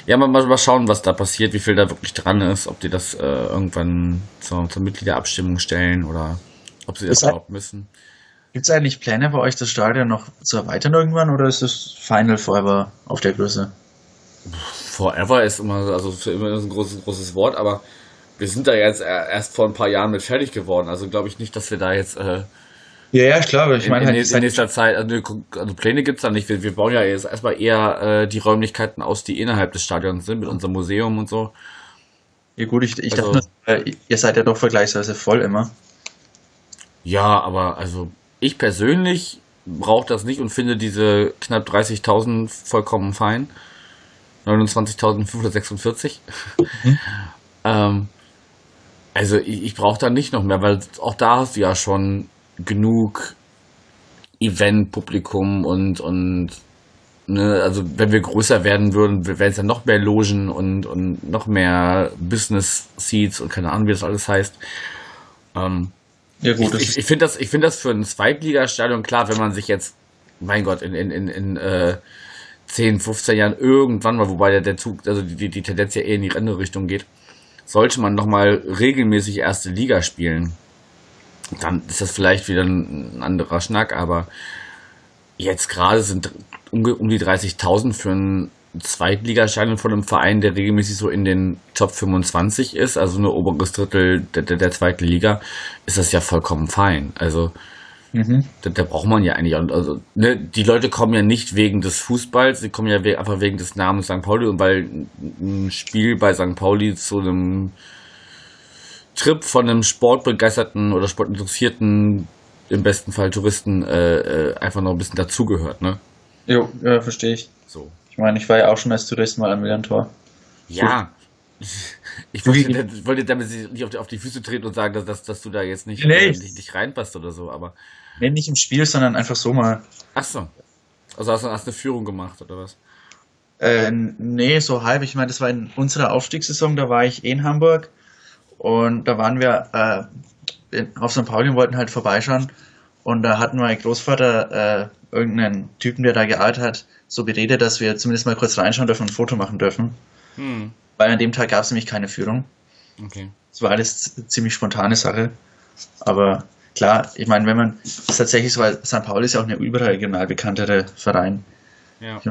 S1: ja, mal, mal mal schauen, was da passiert, wie viel da wirklich dran ist, ob die das äh, irgendwann zur, zur Mitgliederabstimmung stellen oder ob sie das
S2: Ist
S1: überhaupt müssen.
S2: Gibt's eigentlich Pläne bei euch, das Stadion noch zu erweitern irgendwann oder ist es Final Forever auf der Größe?
S1: Forever ist immer, so- also für immer ist ein großes, großes Wort, aber wir sind da jetzt er- erst vor ein paar Jahren mit fertig geworden. Also glaube ich nicht, dass wir da jetzt äh,
S2: Ja, ja, klar, aber ich
S1: in,
S2: meine
S1: in,
S2: halt,
S1: in,
S2: seid-
S1: nächster Zeit, also, also Pläne gibt's da nicht. Wir, wir bauen ja jetzt erstmal eher äh, die Räumlichkeiten aus, die innerhalb des Stadions sind, mit unserem Museum und so.
S2: ja gut, ich, ich
S1: also-
S2: dachte äh, ihr seid ja doch vergleichsweise voll immer.
S1: Ja, aber also ich persönlich brauche das nicht und finde diese knapp 30.000 vollkommen fein. 29.546. ähm, also ich, ich brauche da nicht noch mehr, weil auch da hast du ja schon genug Event-Publikum und, und ne, also wenn wir größer werden würden, wären es ja noch mehr Logen und, und noch mehr Business-Seats und keine Ahnung, wie das alles heißt. Ähm,
S2: Ja gut,
S1: ich, ich, ich finde das, ich finde das für ein Zweitligastadion klar, wenn man sich jetzt, mein Gott, in, in, in, in äh, 10, 15 Jahren irgendwann mal, wobei der, der Zug, also die, die Tendenz ja eher in die andere Richtung geht, sollte man nochmal regelmäßig erste Liga spielen, dann ist das vielleicht wieder ein, anderer Schnack, aber jetzt gerade sind um, um die 30.000 für ein Zweitligastadion von einem Verein, der regelmäßig so in den Top 25 ist, also nur oberes Drittel der, der, der zweiten Liga, ist das ja vollkommen fein. Also
S2: mhm.
S1: da, da braucht man ja eigentlich, auch- also ne, die Leute kommen ja nicht wegen des Fußballs, sie kommen ja we einfach wegen des Namens St. Pauli und weil ein Spiel bei St. Pauli zu einem Trip von einem sportbegeisterten oder sportinteressierten, im besten Fall Touristen, äh, äh, einfach noch ein bisschen dazugehört, ne?
S2: Jo, ja, verstehe ich.
S1: So.
S2: Ich meine, ich war ja auch schon als Tourist mal am Milan-Tor.
S1: Ja. Ich wollte, ich wollte damit nicht auf die, auf die Füße treten und sagen, dass, dass, dass du da jetzt nicht,
S2: Nee.
S1: äh, nicht, nicht reinpasst oder so, aber.
S2: Nee, nicht im Spiel, sondern einfach so mal.
S1: Ach so. Also hast du hast eine Führung gemacht, oder was?
S2: Äh, nee, so halb. Ich meine, das war in unserer Aufstiegssaison, da war ich eh in Hamburg und da waren wir äh, in, auf St. Pauli und wollten halt vorbeischauen und da hatten mein Großvater äh, irgendeinen Typen, der da gearbeitet hat, so beredet, dass wir zumindest mal kurz reinschauen dürfen und ein Foto machen dürfen.
S1: Hm,
S2: Weil an dem Tag gab es nämlich keine Führung.
S1: okay.
S2: Es war alles ziemlich spontane Sache. Aber klar, ich meine, wenn man ist tatsächlich so, weil St. Pauli ist ja auch eine überregional bekanntere Verein.
S1: Ja.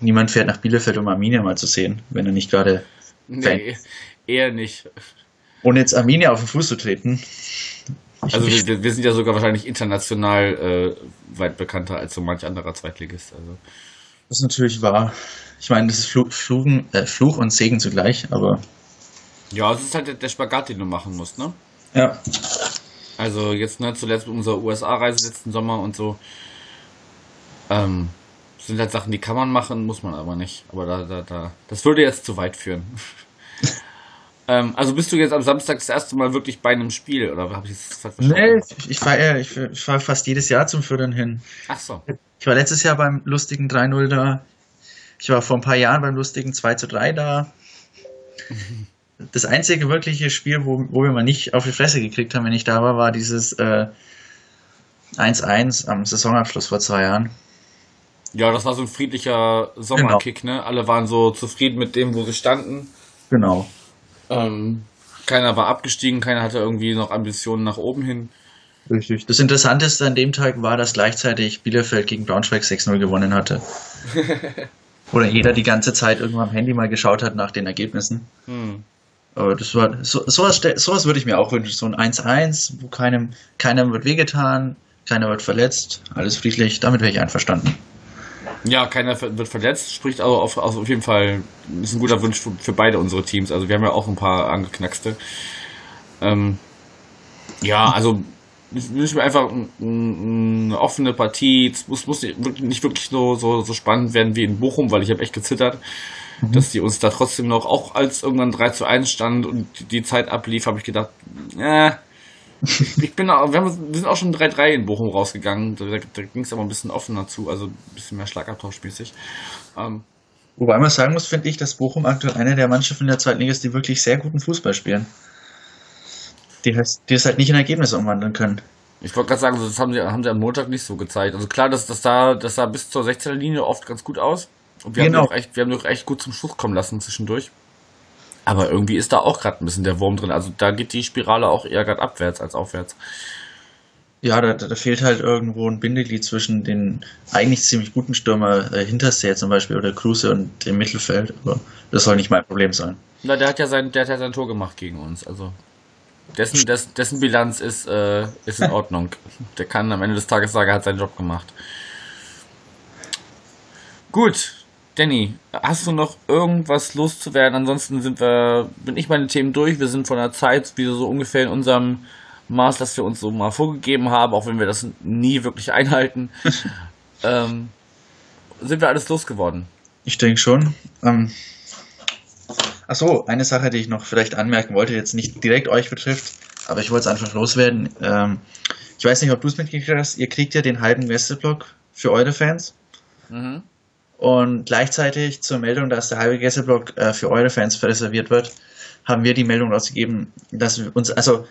S2: Niemand fährt nach Bielefeld, um Arminia mal zu sehen, wenn er nicht gerade,
S1: Nee, eher nicht.
S2: Ohne jetzt Arminia auf den Fuß zu treten. Ich,
S1: Also wir, wir sind ja sogar wahrscheinlich international äh, weit bekannter als so manch anderer Zweitligist. Also.
S2: das ist natürlich wahr. Ich meine, das ist Fluch, Fluchen, äh, Fluch und Segen zugleich, aber
S1: Ja, es ist halt der- der Spagat, den du machen musst, ne?
S2: ja.
S1: Also jetzt ne, zuletzt mit unserer USA-Reise letzten Sommer und so. Ähm, sind halt Sachen, die kann man machen, muss man aber nicht. Aber da, da, da, das würde jetzt zu weit führen. ähm, also bist du jetzt am Samstag das erste Mal wirklich bei einem Spiel oder habe ich das falsch
S2: Nee,
S1: verstanden?
S2: ich, ich fahre ich, ich fahr fast jedes Jahr zum Fördern hin.
S1: Ach so.
S2: Ich war letztes Jahr beim lustigen 3-0 da. Ich war vor ein paar Jahren beim lustigen 2 zu 3 da. Das einzige wirkliche Spiel, wo, wo wir mal nicht auf die Fresse gekriegt haben, wenn ich da war, war dieses äh, 1-1 am Saisonabschluss vor zwei Jahren.
S1: Ja, das war so ein friedlicher Sommerkick, ne? Alle waren so zufrieden mit dem, wo sie standen.
S2: Genau.
S1: Ähm, keiner war abgestiegen, keiner hatte irgendwie noch Ambitionen nach oben hin.
S2: Richtig. Das Interessanteste an dem Tag war, dass gleichzeitig Bielefeld gegen Braunschweig 6-0 gewonnen hatte. Oder jeder die ganze Zeit irgendwann am Handy mal geschaut hat nach den Ergebnissen.
S1: Hm.
S2: Aber das war, so, sowas, sowas würde ich mir auch wünschen. So ein 1-1, wo keinem, keiner wird wehgetan, keiner wird verletzt, alles friedlich, damit wäre ich einverstanden.
S1: Ja, keiner wird verletzt, spricht aber auf, auf auf jeden Fall, ist ein guter Wunsch für, für beide unsere Teams. Also wir haben ja auch ein paar angeknackste. Ähm, ja, also ich wünsche mir einfach ein- ein- eine offene Partie. Es muss, muss nicht wirklich- so, so, so spannend werden wie in Bochum, weil ich habe echt gezittert, dass die uns da trotzdem noch, auch als irgendwann 3 zu 1 stand und die- die Zeit ablief, habe ich gedacht, äh, ich bin auch, wir, haben, wir sind auch schon 3-3 in Bochum rausgegangen. Da, da ging es aber ein bisschen offener zu, also ein bisschen mehr Schlagabtauschmäßig. Ähm,
S2: Wobei man sagen muss, finde ich, dass Bochum aktuell eine der Mannschaften der zweiten Liga ist, die wirklich sehr guten Fußball spielen. Die, die es halt nicht in Ergebnisse umwandeln können.
S1: ich wollte gerade sagen, das haben sie, haben sie am Montag nicht so gezeigt. Also klar, das, das, sah, das sah bis zur 16er Linie oft ganz gut aus. Und wir
S2: Genau.
S1: haben auch echt, wir haben auch echt gut zum Schluss kommen lassen zwischendurch. Aber irgendwie ist da auch gerade ein bisschen der Wurm drin. Also da geht die Spirale auch eher gerade abwärts als aufwärts.
S2: Ja, da, da fehlt halt irgendwo ein Bindeglied zwischen den eigentlich ziemlich guten Stürmer äh, Hinterseher zum Beispiel oder Kruse und dem Mittelfeld. Aber das soll nicht mein Problem sein.
S1: Na, der hat ja sein, der hat ja sein Tor gemacht gegen uns. Also dessen, des, dessen Bilanz ist, äh, ist in Ordnung. Der kann am Ende des Tages sagen, er hat seinen Job gemacht. Gut, Danny, hast du noch irgendwas loszuwerden? Ansonsten sind wir, bin ich meine Themen durch. Wir sind von der Zeit wieder so ungefähr in unserem Maß, das wir uns so mal vorgegeben haben, auch wenn wir das nie wirklich einhalten. ähm, sind wir alles losgeworden?
S2: Ich denke schon. Ähm, ach so, eine Sache, die ich noch vielleicht anmerken wollte, jetzt nicht direkt euch betrifft, aber ich wollte es einfach loswerden. Ähm, ich weiß nicht, ob du es mitgekriegt hast. Ihr kriegt ja den halben Gästeblock für eure Fans.
S1: Mhm.
S2: Und gleichzeitig zur Meldung, dass der halbe Gästeblock äh, für eure Fans reserviert wird, haben wir die Meldung rausgegeben, dass wir uns, also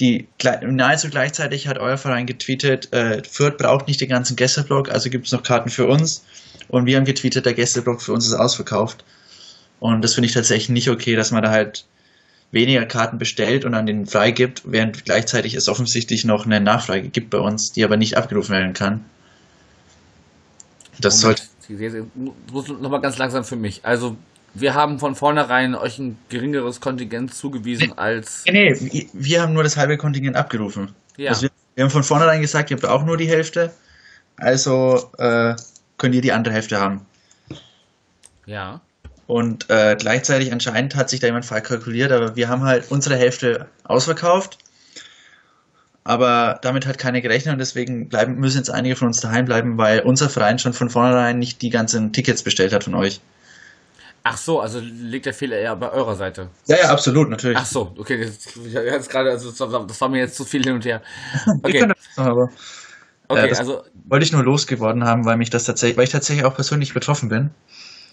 S2: die nahezu gleichzeitig hat euer Verein getweetet, äh, Fürth braucht nicht den ganzen Gästeblock, also gibt es noch Karten für uns. Und wir haben getweetet, der Gästeblock für uns ist ausverkauft. Und das finde ich tatsächlich nicht okay, dass man da halt weniger Karten bestellt und an den freigibt, während gleichzeitig es offensichtlich noch eine Nachfrage gibt bei uns, die aber nicht abgerufen werden kann. Das sollte
S1: Muss nochmal ganz langsam für mich. Also, wir haben von vornherein euch ein geringeres Kontingent zugewiesen als.
S2: Nee, nee, wir- haben nur das halbe Kontingent abgerufen.
S1: Ja.
S2: Also wir, wir haben von vornherein gesagt, ihr braucht nur die Hälfte. Also äh, könnt ihr die andere Hälfte haben.
S1: Ja.
S2: Und äh, gleichzeitig anscheinend hat sich da jemand verkalkuliert, aber wir haben halt unsere Hälfte ausverkauft. Aber damit hat keiner gerechnet und deswegen bleiben, müssen jetzt einige von uns daheim bleiben, weil unser Verein schon von vornherein nicht die ganzen Tickets bestellt hat von euch.
S1: Ach so, also liegt der Fehler eher bei eurer Seite.
S2: Ja, ja, absolut, natürlich.
S1: Ach so, okay, das, jetzt gerade, also das war- mir jetzt zu viel hin und her. Okay,
S2: das aber
S1: okay,
S2: äh,
S1: also,
S2: wollte ich nur losgeworden haben, weil mich das tatsächlich, weil ich tatsächlich auch persönlich betroffen bin.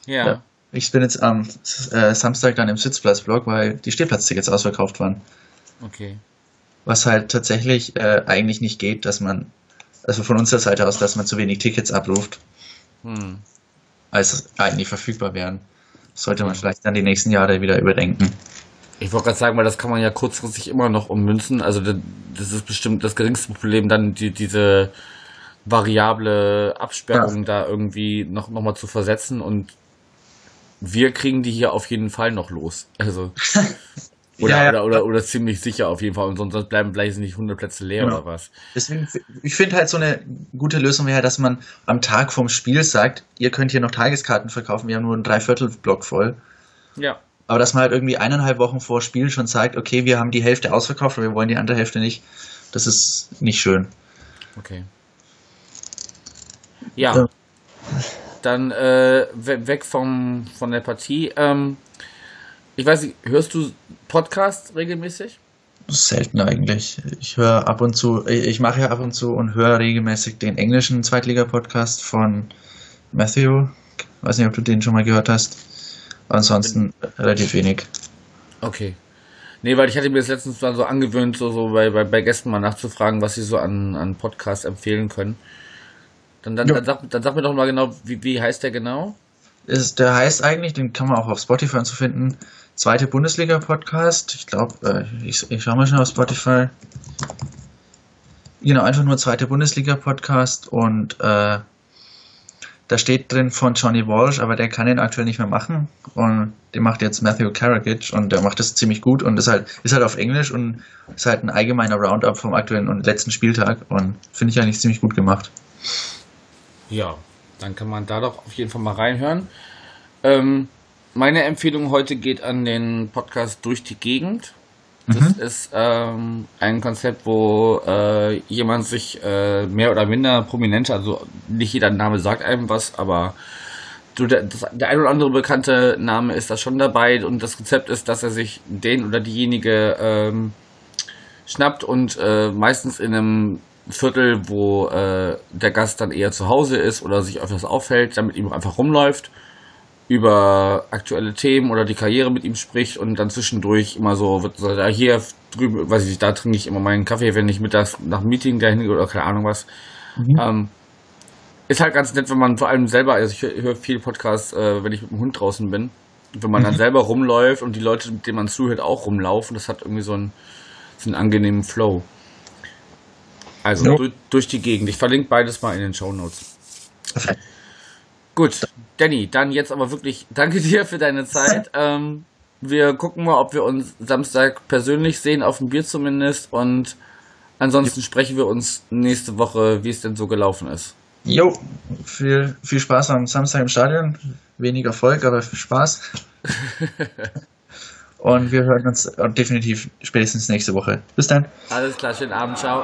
S1: ja.
S2: Ja. Ich bin jetzt am äh, Samstag dann im Sitzplatzblock, weil die Stehplatztickets ausverkauft waren.
S1: Okay.
S2: Was halt tatsächlich äh, eigentlich nicht geht, dass man also von unserer Seite aus, dass man zu wenig Tickets abruft,
S1: Hm.
S2: als eigentlich verfügbar wären. Sollte man vielleicht dann die nächsten Jahre wieder überdenken.
S1: Ich wollte gerade sagen, weil das kann man ja kurzfristig immer noch ummünzen. Also da- das ist bestimmt das geringste Problem, dann die, diese variable Absperrung da irgendwie noch, noch mal zu versetzen und wir kriegen die hier auf jeden Fall noch los. Also oder,
S2: Ja, ja.
S1: oder, oder, oder ziemlich sicher auf jeden Fall. Und sonst bleiben vielleicht nicht 100 Plätze leer
S2: Genau.
S1: oder was.
S2: Deswegen, ich finde halt so eine gute Lösung wäre, dass man am Tag vom Spiel sagt, ihr könnt hier noch Tageskarten verkaufen, wir haben nur einen Dreiviertelblock voll.
S1: Ja.
S2: Aber dass man halt irgendwie eineinhalb Wochen vor Spiel schon sagt, okay, wir haben die Hälfte ausverkauft, aber wir wollen die andere Hälfte nicht, das ist nicht schön.
S1: Okay. Ja.
S2: Ja.
S1: Dann äh, we weg vom, von der Partie. Ähm, ich weiß nicht, hörst du Podcasts regelmäßig?
S2: Selten eigentlich. Ich höre ab und zu, ich mache ja ab und zu und höre regelmäßig den englischen Zweitliga-Podcast von Matthew. Weiß nicht, ob du den schon mal gehört hast. Ansonsten relativ wenig.
S1: Okay. Nee, weil ich hatte mir das letztens mal so angewöhnt, so, so bei, bei, bei Gästen mal nachzufragen, was sie so an, an Podcasts empfehlen können. Dann, dann,
S2: Ja.
S1: dann, sag, dann sag mir doch mal genau, wie, wie heißt der genau?
S2: Ist, der heißt eigentlich, den kann man auch auf Spotify so finden, zweite Bundesliga-Podcast. Ich glaube, äh, ich, ich schaue mal schnell auf Spotify. Genau, einfach nur zweite Bundesliga-Podcast und äh, da steht drin von Johnny Walsh, aber der kann den aktuell nicht mehr machen. Und den macht jetzt Matthew Karagic und der macht das ziemlich gut und ist halt, ist halt auf Englisch und ist halt ein allgemeiner Roundup vom aktuellen und letzten Spieltag und finde ich eigentlich ziemlich gut gemacht.
S1: Ja, dann kann man da doch auf jeden Fall mal reinhören. Ähm, meine Empfehlung heute geht an den Podcast Durch die Gegend. Das
S2: Mhm.
S1: ist ähm, ein Konzept, wo äh, jemand sich äh, mehr oder minder prominent, also nicht jeder Name sagt einem was, aber so der, das, der ein oder andere bekannte Name ist da schon dabei und das Rezept ist, dass er sich den oder diejenige ähm, schnappt und äh, meistens in einem Viertel, wo äh, der Gast dann eher zu Hause ist oder sich öfters aufhält, dann mit ihm einfach rumläuft, über aktuelle Themen oder die Karriere mit ihm spricht und dann zwischendurch immer so wird ja, hier drüben, weiß ich nicht, da trinke ich immer meinen Kaffee, wenn ich mittags nach dem Meeting dahin gehe oder keine Ahnung was. Ähm, ist halt ganz nett, wenn man vor allem selber, also ich höre hör viel Podcasts, äh, wenn ich mit dem Hund draußen bin, wenn man dann selber rumläuft und die Leute, mit denen man zuhört, auch rumlaufen, das hat irgendwie so einen, so einen angenehmen Flow. Also
S2: Ja.
S1: durch, durch die Gegend. Ich verlinke beides mal in den Show Notes. Gut, Danny, dann jetzt aber wirklich danke dir für deine Zeit. Ähm, wir gucken mal, ob wir uns Samstag persönlich sehen, auf dem Bier zumindest. Und ansonsten sprechen wir uns nächste Woche, wie es denn so gelaufen ist.
S2: Jo, viel, viel Spaß am Samstag im Stadion. Wenig Erfolg, aber viel Spaß. Und wir hören uns definitiv spätestens nächste Woche. Bis dann.
S1: Alles klar, schönen Abend, ciao.